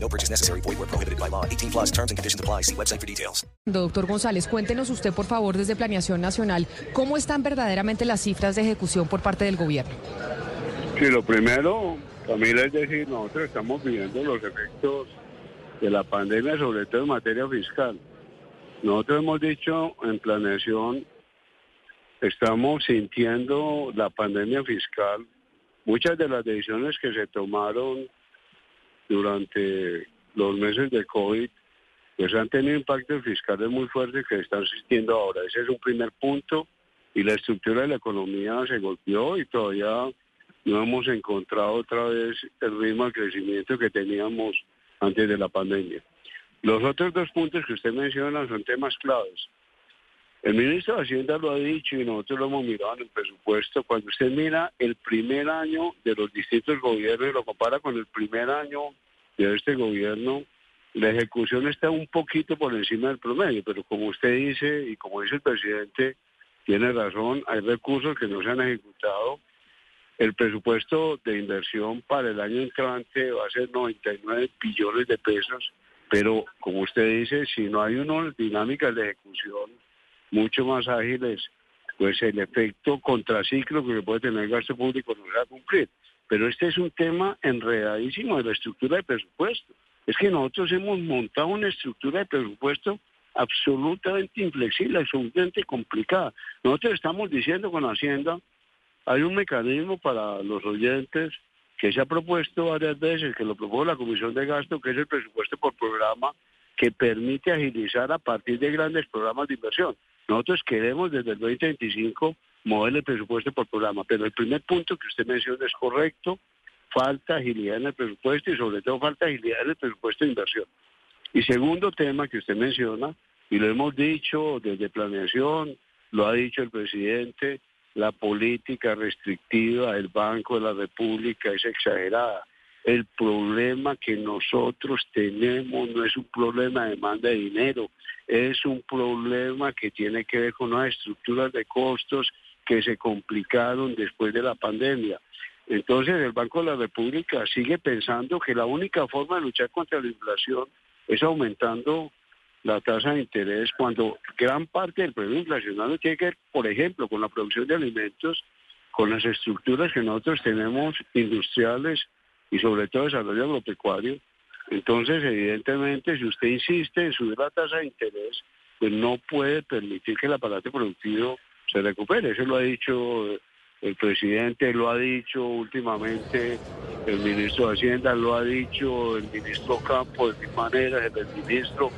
No purchase necessary. Void where prohibited by law. 18 plus terms and conditions apply. See website for details. Doctor González, cuéntenos usted, por favor, desde Planeación Nacional, ¿cómo están verdaderamente las cifras de ejecución por parte del gobierno? Sí, lo primero, Camila, es decir, nosotros estamos viviendo los efectos de la pandemia, sobre todo en materia fiscal. Nosotros hemos dicho en planeación, estamos sintiendo la pandemia fiscal. Muchas de las decisiones que se tomaron durante los meses de COVID, pues han tenido impactos fiscales muy fuertes que están existiendo ahora. Ese es un primer punto y la estructura de la economía se golpeó y todavía no hemos encontrado otra vez el ritmo de crecimiento que teníamos antes de la pandemia. Los otros dos puntos que usted menciona son temas claves. El ministro de Hacienda lo ha dicho y nosotros lo hemos mirado en el presupuesto. Cuando usted mira el primer año de los distintos gobiernos y lo compara con el primer año de este gobierno, la ejecución está un poquito por encima del promedio, pero como usted dice y como dice el presidente, tiene razón, hay recursos que no se han ejecutado. El presupuesto de inversión para el año entrante va a ser 99 billones de pesos, pero como usted dice, si no hay unas dinámicas de ejecución mucho más ágiles, pues el efecto contraciclo que puede tener el gasto público no se va a cumplir. Pero este es un tema enredadísimo de la estructura de presupuesto. Es que nosotros hemos montado una estructura de presupuesto absolutamente inflexible, absolutamente complicada. Nosotros estamos diciendo con Hacienda, hay un mecanismo para los oyentes que se ha propuesto varias veces, que lo propuso la Comisión de Gasto, que es el presupuesto por programa, que permite agilizar a partir de grandes programas de inversión. Nosotros queremos desde el 2025 mover el presupuesto por programa, pero el primer punto que usted menciona es correcto, falta agilidad en el presupuesto y sobre todo falta agilidad en el presupuesto de inversión. Y segundo tema que usted menciona, y lo hemos dicho desde planeación, lo ha dicho el presidente, la política restrictiva del Banco de la República es exagerada. El problema que nosotros tenemos no es un problema de demanda de dinero, es un problema que tiene que ver con unas estructuras de costos que se complicaron después de la pandemia. Entonces el Banco de la República sigue pensando que la única forma de luchar contra la inflación es aumentando la tasa de interés cuando gran parte del problema inflacionario tiene que ver, por ejemplo, con la producción de alimentos, con las estructuras que nosotros tenemos industriales y sobre todo desarrollo agropecuario. Entonces, evidentemente, si usted insiste en subir la tasa de interés, pues no puede permitir que el aparato productivo se recupere. Eso lo ha dicho el presidente, lo ha dicho últimamente el ministro de Hacienda, lo ha dicho el ministro Campo de mi manera, el ministro,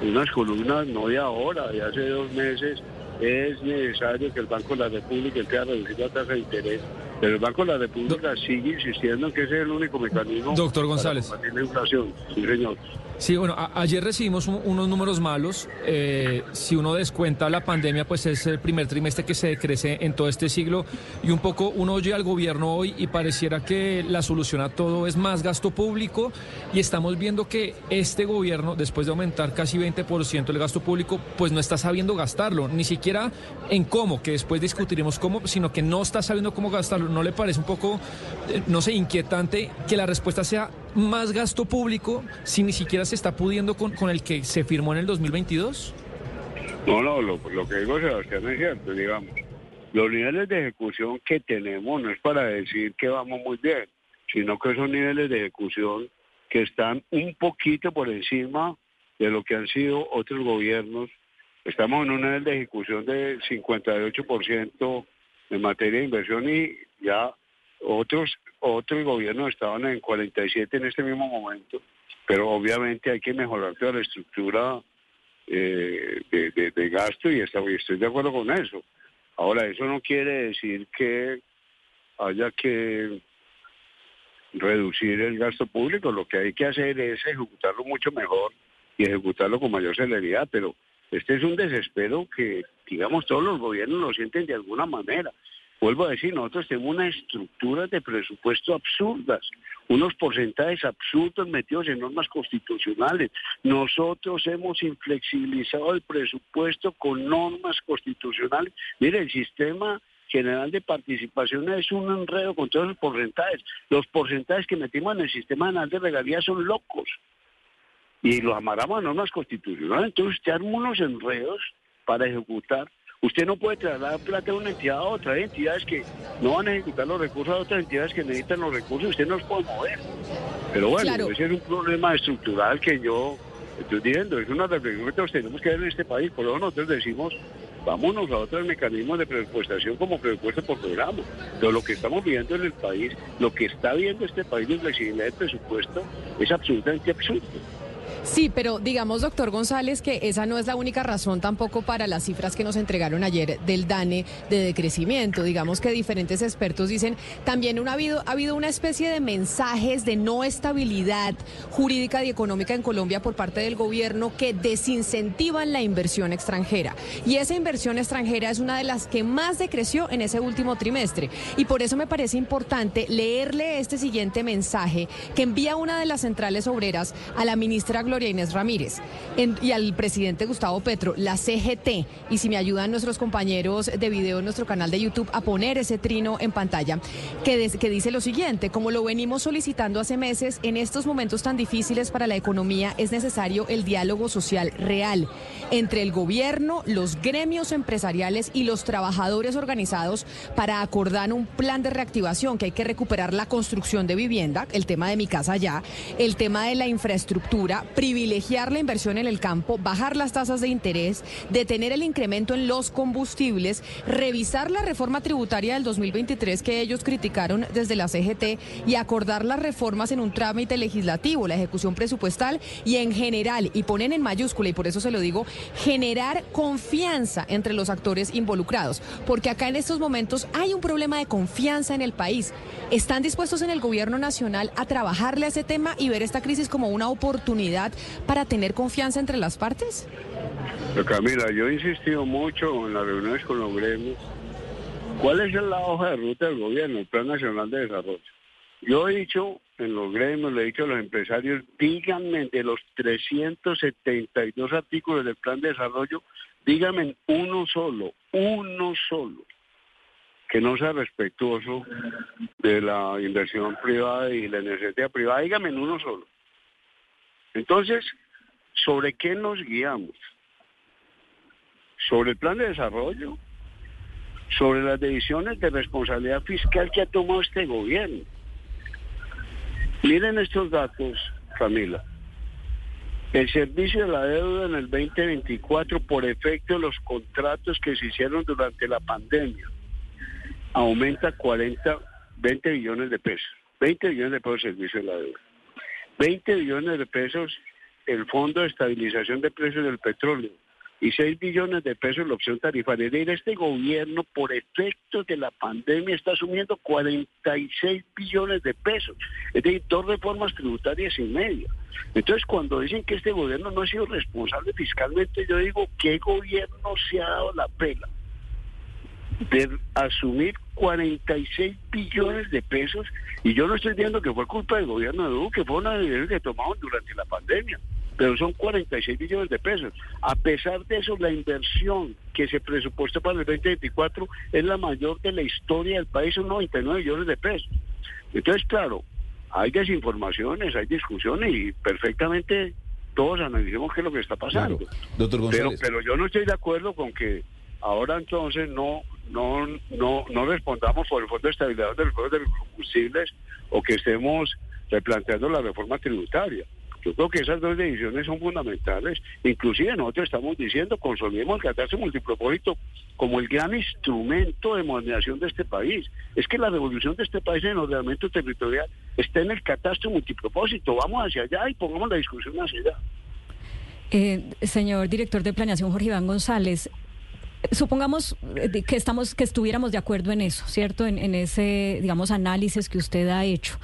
en unas columnas, no de ahora, de hace dos meses, es necesario que el Banco de la República empiece a reducir la tasa de interés el Banco de la República sigue insistiendo en que ese es el único mecanismo Doctor González. para combatir la inflación. Sí, señor. Sí, bueno, ayer recibimos un- unos números malos. Eh, si uno descuenta la pandemia, pues es el primer trimestre que se decrece en todo este siglo. Y un poco uno oye al gobierno hoy y pareciera que la solución a todo es más gasto público. Y estamos viendo que este gobierno, después de aumentar casi 20% el gasto público, pues no está sabiendo gastarlo. Ni siquiera en cómo, que después discutiremos cómo, sino que no está sabiendo cómo gastarlo. ¿No le parece un poco, eh, no sé, inquietante que la respuesta sea más gasto público si ni siquiera se está pudiendo con, con el que se firmó en el 2022? No, no, lo, lo que digo Sebastián es cierto, digamos. Los niveles de ejecución que tenemos no es para decir que vamos muy bien, sino que son niveles de ejecución que están un poquito por encima de lo que han sido otros gobiernos. Estamos en un nivel de ejecución de 58% en materia de inversión y ya otros otros gobiernos estaban en 47 en este mismo momento, pero obviamente hay que mejorar toda la estructura eh, de, gasto y estoy de acuerdo con eso. Ahora, eso no quiere decir que haya que reducir el gasto público, lo que hay que hacer es ejecutarlo mucho mejor y ejecutarlo con mayor celeridad, pero este es un desespero que, digamos, todos los gobiernos lo sienten de alguna manera. Vuelvo a decir, nosotros tenemos unas estructuras de presupuesto absurdas, unos porcentajes absurdos metidos en normas constitucionales. Nosotros hemos inflexibilizado el presupuesto con normas constitucionales. Mire, el sistema general de participación es un enredo con todos los porcentajes. Los porcentajes que metimos en el sistema general de regalías son locos. Y los amarramos a normas constitucionales. Entonces arma unos enredos para ejecutar Usted no puede trasladar plata de una entidad a otra. Hay entidades que no van a ejecutar los recursos a otras entidades que necesitan los recursos. Usted no los puede mover. Pero bueno, ese es un problema estructural que yo estoy diciendo. Es una reflexión que tenemos que ver en este país. Por eso nosotros decimos, vámonos a otros mecanismos de presupuestación como presupuesto por programa. Pero lo que estamos viendo en el país, lo que está viendo este país de flexibilidad de presupuesto, es absolutamente absurdo. Sí, pero digamos, doctor González, que esa no es la única razón tampoco para las cifras que nos entregaron ayer del DANE de decrecimiento. Digamos que diferentes expertos dicen, también ha, habido, ha habido una especie de mensajes de no estabilidad jurídica y económica en Colombia por parte del gobierno que desincentivan la inversión extranjera. Y esa inversión extranjera es una de las que más decreció en ese último trimestre. Y por eso me parece importante leerle este siguiente mensaje que envía una de las centrales obreras a la ministra Gloria Inés Ramírez y al presidente Gustavo Petro, la CGT, y si me ayudan nuestros compañeros de video en nuestro canal de YouTube a poner ese trino en pantalla, que, que dice lo siguiente, como lo venimos solicitando hace meses, en estos momentos tan difíciles para la economía es necesario el diálogo social real entre el gobierno, los gremios empresariales y los trabajadores organizados para acordar un plan de reactivación, que hay que recuperar la construcción de vivienda, el tema de mi casa ya, el tema de la infraestructura, privilegiar la inversión en el campo, bajar las tasas de interés, detener el incremento en los combustibles, revisar la reforma tributaria del 2023 que ellos criticaron desde la CGT y acordar las reformas en un trámite legislativo, la ejecución presupuestal y en general, y ponen en mayúscula, y por eso se lo digo, generar confianza entre los actores involucrados, porque acá en estos momentos hay un problema de confianza en el país. ¿Están dispuestos en el gobierno nacional a trabajarle a ese tema y ver esta crisis como una oportunidad para tener confianza entre las partes? Camila, yo he insistido mucho en las reuniones con los gremios. ¿Cuál es la hoja de ruta del gobierno, el Plan Nacional de Desarrollo? Yo he dicho en los gremios, le he dicho a los empresarios, díganme de los 372 artículos del Plan de Desarrollo, díganme uno solo, uno solo, que no sea respetuoso de la inversión privada y la necesidad privada, díganme uno solo. Entonces, ¿sobre qué nos guiamos? ¿Sobre el plan de desarrollo? ¿Sobre las decisiones de responsabilidad fiscal que ha tomado este gobierno? Miren estos datos, Camila. El servicio de la deuda en el 2024 por efecto de los contratos que se hicieron durante la pandemia aumenta 40, 20 billones de pesos. 20 billones de pesos el servicio de la deuda. 20 billones de pesos el Fondo de Estabilización de Precios del Petróleo y 6 billones de pesos la opción tarifaria. Es decir, este gobierno, por efectos de la pandemia, está asumiendo 46 billones de pesos. Es decir, dos reformas tributarias y media. Entonces, cuando dicen que este gobierno no ha sido responsable fiscalmente, yo digo, ¿qué gobierno se ha dado la pena de asumir 46 billones de pesos? Y yo no estoy diciendo que fue culpa del gobierno de Duque, fue una decisión que tomaron durante la pandemia pero son 46 billones de pesos. A pesar de eso, la inversión que se presupuesta para el 2024 es la mayor de la historia del país, son 99 billones de pesos. Entonces, claro, hay desinformaciones, hay discusiones y perfectamente todos analicemos qué es lo que está pasando. Doctor Pero, pero yo no estoy de acuerdo con que ahora entonces no no no no respondamos por el Fondo de Estabilidad del Fondo de Combustibles o que estemos replanteando la reforma tributaria. Yo creo que esas dos decisiones son fundamentales. Inclusive nosotros estamos diciendo, consolidemos el catastro multipropósito como el gran instrumento de modernización de este país. Es que la revolución de este país en ordenamiento territorial está en el catastro multipropósito. Vamos hacia allá y pongamos la discusión hacia allá. Eh, señor director de planeación Jorge Iván González, supongamos eh, que estamos que estuviéramos de acuerdo en eso, ¿cierto? En, en ese digamos análisis que usted ha hecho.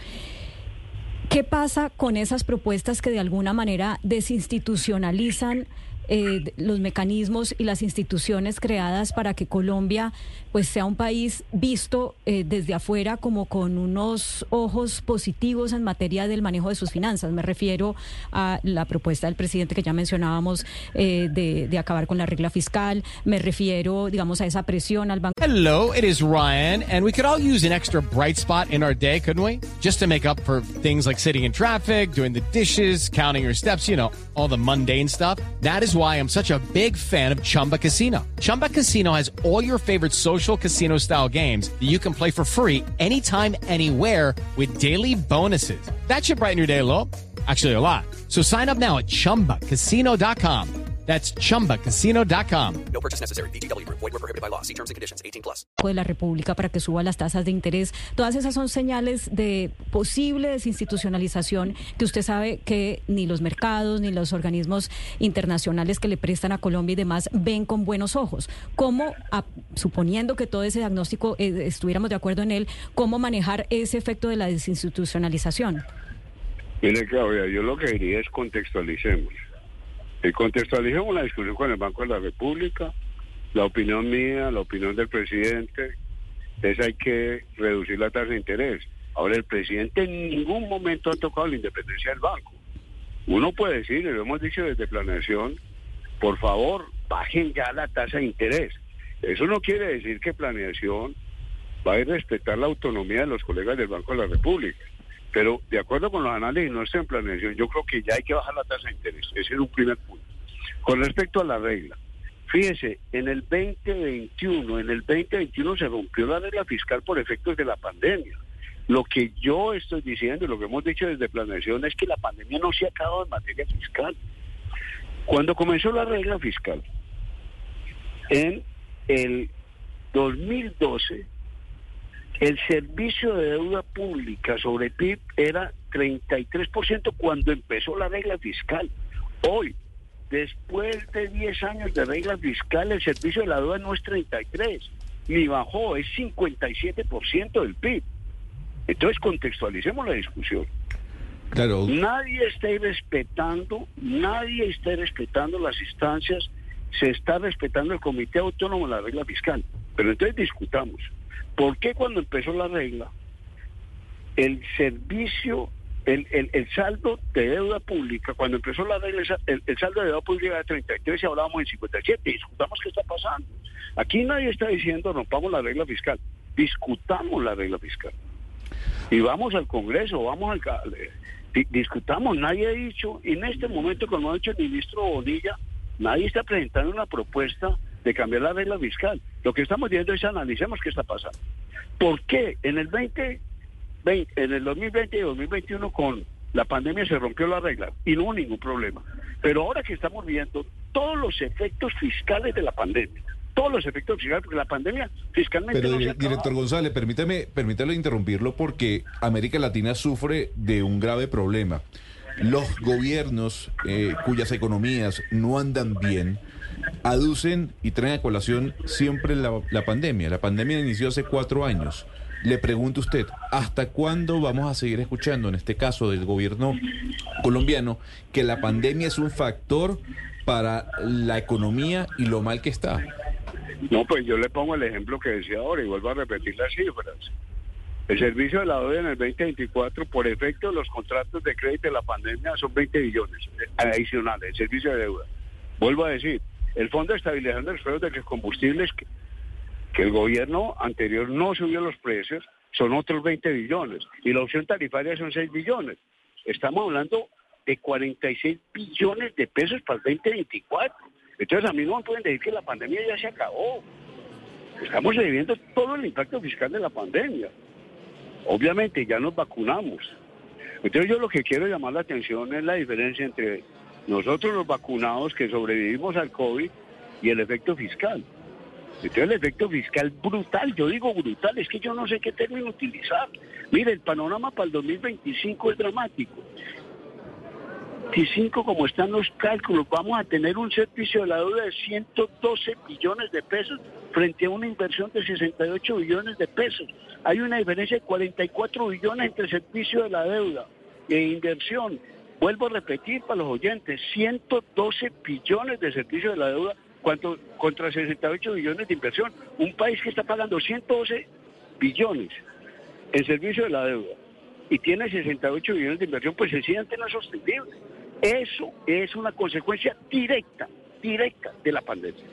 ¿Qué pasa con esas propuestas que de alguna manera desinstitucionalizan eh, los mecanismos y las instituciones creadas para que Colombia pues sea un país visto eh, desde afuera como con unos ojos positivos en materia del manejo de sus finanzas. Me refiero a la propuesta del presidente que ya mencionábamos eh, de, de acabar con la regla fiscal. Me refiero, digamos, a esa presión al banco. Hello, it is Ryan, and we could all use an extra bright spot in our day, couldn't we? Just to make up for things like sitting in traffic, doing the dishes, counting your steps, you know, all the mundane stuff. That is why I'm such a big fan of Chumba Casino. Chumba Casino has all your favorite social casino style games that you can play for free anytime, anywhere with daily bonuses. That should brighten your day a. Actually, a lot. So sign up now at chumbacasino.com. That's chumbacasino.com. No purchase necessary. VGW Group. Void were prohibited by law. See terms and conditions. 18 plus. de la República para que suba las tasas de interés. Todas esas son señales de posible desinstitucionalización que usted sabe que ni los mercados ni los organismos internacionales que le prestan a Colombia y demás ven con buenos ojos. ¿Cómo, a- suponiendo que todo ese diagnóstico eh, estuviéramos de acuerdo en él, cómo manejar ese efecto de la desinstitucionalización? Mire, Claudia, yo lo que diría es contextualicemos. Y contextualicemos la discusión con el Banco de la República, la opinión mía, la opinión del presidente, es hay que reducir la tasa de interés. Ahora, el presidente en ningún momento ha tocado la independencia del banco. Uno puede decir, y lo hemos dicho desde planeación, por favor, bajen ya la tasa de interés. Eso no quiere decir que planeación va a respetar la autonomía de los colegas del Banco de la República. Pero de acuerdo con los análisis nuestros en planeación, yo creo que ya hay que bajar la tasa de interés. Ese es un primer punto. Con respecto a la regla, fíjese, en el 2021, en el 2021 se rompió la regla fiscal por efectos de la pandemia. Lo que yo estoy diciendo y lo que hemos dicho desde planeación es que la pandemia no se ha acabado en materia fiscal. Cuando comenzó la regla fiscal, en el 2012, el servicio de deuda pública sobre PIB era 33% cuando empezó la regla fiscal. Hoy, después de 10 años de regla fiscal, el servicio de la deuda no es 33, ni bajó, es 57% del PIB. Entonces contextualicemos la discusión. Claro, Nadie está respetando, nadie está respetando las instancias, se está respetando el Comité Autónomo de la regla fiscal. Pero entonces discutamos, ¿por qué cuando empezó la regla, el servicio, el, el, el saldo de deuda pública, cuando empezó la regla, el, el- saldo de deuda pública era 33 y hablábamos en 57, discutamos qué está pasando. Aquí nadie está diciendo rompamos la regla fiscal, discutamos la regla fiscal. Y vamos al Congreso, vamos al discutamos, nadie ha dicho, en este momento como ha dicho el ministro Bonilla, nadie está presentando una propuesta de cambiar la regla fiscal. Lo que estamos viendo es analicemos qué está pasando. ¿Por qué en el 20, 20 en el 2020 y 2021 con la pandemia se rompió la regla y no hubo ningún problema? Pero ahora que estamos viendo todos los efectos fiscales de la pandemia, todos los efectos fiscales, porque la pandemia fiscalmente pero no se director González, permítame, permítame interrumpirlo porque América Latina sufre de un grave problema. Los gobiernos eh, cuyas economías no andan bien aducen y traen a colación siempre la, la pandemia. La pandemia inició hace cuatro años. Le pregunto a usted, ¿hasta cuándo vamos a seguir escuchando, en este caso del gobierno colombiano, que la pandemia es un factor para la economía y lo mal que está? No, pues yo le pongo el ejemplo que decía ahora y vuelvo a repetir las cifras. El servicio de la deuda en el 2024, por efecto de los contratos de crédito de la pandemia, son 20 billones adicionales, el servicio de deuda. Vuelvo a decir, el Fondo de Estabilización de los Precios de los Combustibles, que, el gobierno anterior no subió los precios, son otros 20 billones. Y la opción tarifaria son 6 billones. Estamos hablando de 46 billones de pesos para el 2024. Entonces a mí no me pueden decir que la pandemia ya se acabó. Estamos viviendo todo el impacto fiscal de la pandemia. Obviamente ya nos vacunamos. Entonces yo lo que quiero llamar la atención es la diferencia entre nosotros los vacunados que sobrevivimos al COVID y el efecto fiscal. Entonces el efecto fiscal brutal, yo digo brutal, es que yo no sé qué término utilizar. Mire, el panorama para el 2025 es dramático. 25 como están los cálculos, vamos a tener un servicio de la deuda de 112 billones de pesos frente a una inversión de 68 billones de pesos. Hay una diferencia de 44 billones entre servicio de la deuda e inversión. Vuelvo a repetir para los oyentes, 112 billones de servicio de la deuda cuanto, contra 68 billones de inversión. Un país que está pagando 112 billones en servicio de la deuda y tiene 68 billones de inversión, pues sencillamente no es sostenible. Eso es una consecuencia directa, directa de la pandemia.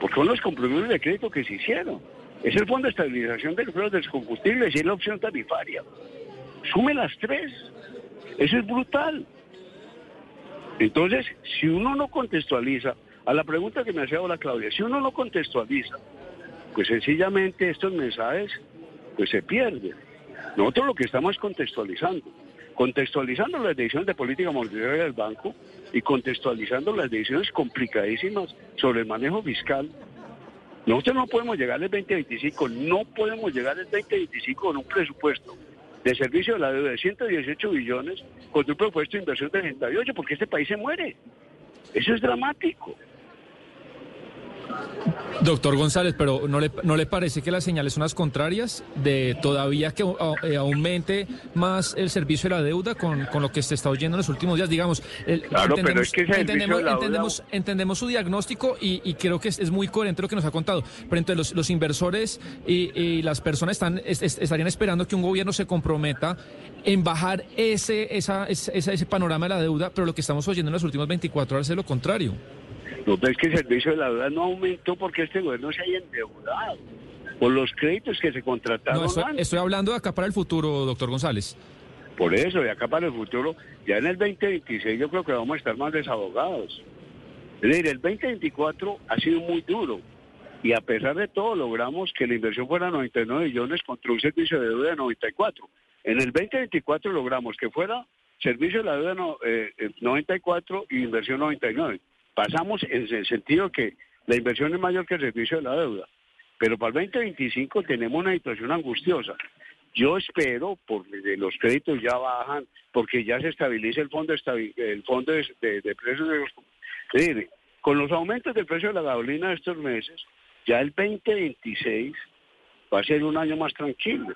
Porque son los compromisos de crédito que se hicieron. Es el Fondo de Estabilización de los Precios de los Combustibles y es la opción tarifaria. Sume las tres. Eso es brutal. Entonces, si uno no contextualiza, a la pregunta que me hacía ahora Claudia, si uno no contextualiza, pues sencillamente estos mensajes pues se pierden. Nosotros lo que estamos es contextualizando, contextualizando las decisiones de política monetaria del banco y contextualizando las decisiones complicadísimas sobre el manejo fiscal. Nosotros no podemos llegar al 2025, no podemos llegar al 2025 con un presupuesto de servicio de la deuda de 118 billones con un presupuesto de inversión de 68, porque este país se muere. Eso es dramático. Doctor González, pero ¿no le, ¿no le parece que las señales son las contrarias de todavía que eh, aumente más el servicio de la deuda con, con, lo que se está oyendo en los últimos días? Digamos, el, claro, pero es que entendemos, la entendemos, entendemos, su diagnóstico y, y creo que es, es, muy coherente lo que nos ha contado. Pero entonces los, los inversores y, y, las personas están, es, estarían esperando que un gobierno se comprometa en bajar ese, esa, ese, ese panorama de la deuda, pero lo que estamos oyendo en las últimas 24 horas es lo contrario. No, pero es que el servicio de la deuda no aumentó porque este gobierno se haya endeudado por los créditos que se contrataron. No, estoy, estoy, hablando de acá para el futuro, doctor González. Por eso, de acá para el futuro, ya en el 2026 yo creo que vamos a estar más desahogados. Es decir, el 2024 ha sido muy duro y a pesar de todo logramos que la inversión fuera 99 millones contra un servicio de deuda de 94. En el 2024 logramos que fuera servicio de la deuda no, eh, 94 y inversión 99. Pasamos en el sentido que la inversión es mayor que el servicio de la deuda, pero para el 2025 tenemos una situación angustiosa. Yo espero, porque los créditos ya bajan, porque ya se estabiliza el fondo, el fondo de, de, de precios de los... Decir, con los aumentos del precio de la gasolina de estos meses, ya el 2026 va a ser un año más tranquilo.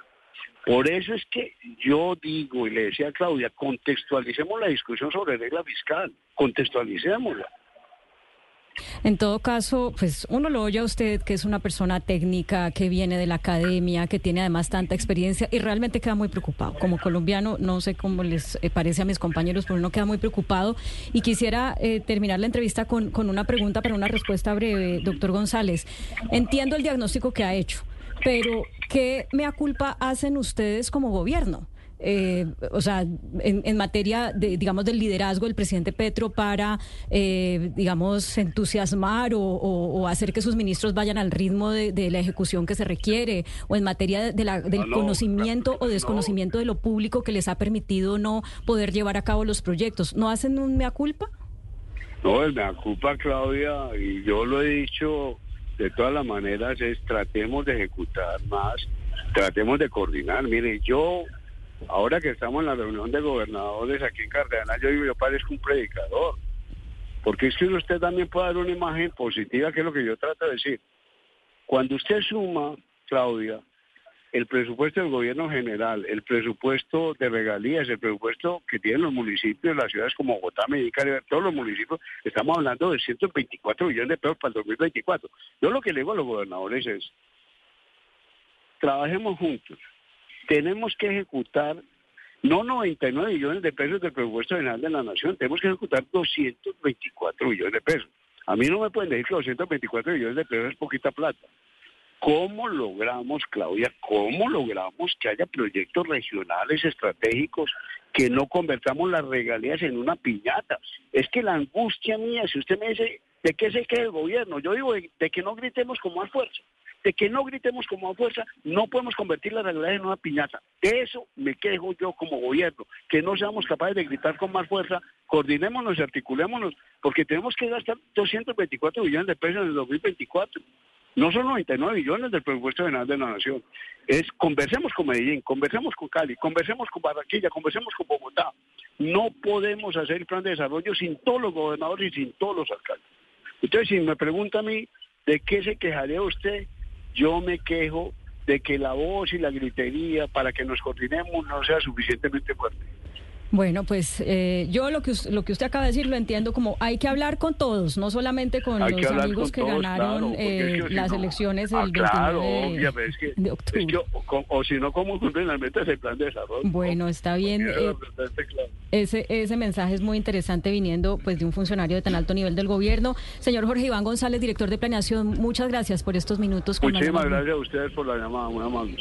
Por eso es que yo digo, y le decía a Claudia, contextualicemos la discusión sobre regla fiscal, contextualicémosla. En todo caso, pues uno lo oye a usted, que es una persona técnica, que viene de la academia, que tiene además tanta experiencia y realmente queda muy preocupado. Como colombiano, no sé cómo les eh, parece a mis compañeros, pero uno queda muy preocupado. Y quisiera eh, terminar la entrevista con, con una pregunta para una respuesta breve, doctor González. Entiendo el diagnóstico que ha hecho, pero ¿qué mea culpa hacen ustedes como gobierno? Eh, o sea, en, en, materia, de, digamos, del liderazgo del presidente Petro para, eh, digamos, entusiasmar o, o, o, hacer que sus ministros vayan al ritmo de, de, la ejecución que se requiere, o en materia de la, del no, no, conocimiento no, o desconocimiento de lo público que les ha permitido no poder llevar a cabo los proyectos. ¿No hacen un mea culpa? No, el mea culpa, Claudia, y yo lo he dicho de todas las maneras, es tratemos de ejecutar más, tratemos de coordinar. Mire, yo Ahora que estamos en la reunión de gobernadores aquí en Cartagena, yo digo, yo parezco un predicador. Porque es que usted también puede dar una imagen positiva, que es lo que yo trato de decir. Cuando usted suma, Claudia, el presupuesto del gobierno general, el presupuesto de regalías, el presupuesto que tienen los municipios, las ciudades como Bogotá, Medellín, todos los municipios, estamos hablando de 124 millones de pesos para el 2024. Yo lo que le digo a los gobernadores es, trabajemos juntos, tenemos que ejecutar no 99 millones de pesos del presupuesto general de la nación, tenemos que ejecutar 224 millones de pesos. A mí no me pueden decir que 224 millones de pesos es poquita plata. ¿Cómo logramos, Claudia, cómo logramos que haya proyectos regionales estratégicos que no convertamos las regalías en una piñata? Es que la angustia mía, si usted me dice, ¿de qué se queda el gobierno? Yo digo, de que no gritemos con más fuerza de que no gritemos como a fuerza, no podemos convertir la realidad en una piñata. De eso me quejo yo como gobierno, que no seamos capaces de gritar con más fuerza, coordinémonos y articulémonos, porque tenemos que gastar 224 millones de pesos en el 2024. No son 99 millones del presupuesto general de la nación. Es conversemos con Medellín, conversemos con Cali, conversemos con Barranquilla, conversemos con Bogotá. No podemos hacer el plan de desarrollo sin todos los gobernadores y sin todos los alcaldes. Entonces, si me pregunta a mí, ¿de qué se quejaría usted? Yo me quejo de que la voz y la gritería para que nos coordinemos no sea suficientemente fuerte. Bueno, pues eh, yo lo que, lo que usted acaba de decir lo entiendo como hay que hablar con todos, no solamente con Hay los que amigos con que todos, ganaron claro, eh, es que si las no- elecciones Ah, el 29 claro, de, es que, de es octubre. que o, o- o si no, ¿cómo cumplen las metas del plan de desarrollo? Bueno, está bien. Eh. Ese, ese mensaje es muy interesante viniendo pues de un funcionario de tan alto nivel del gobierno. Señor Jorge Iván González, director de planeación, muchas gracias por estos minutos. con Muchísimas gracias a ustedes por la llamada, muy amables.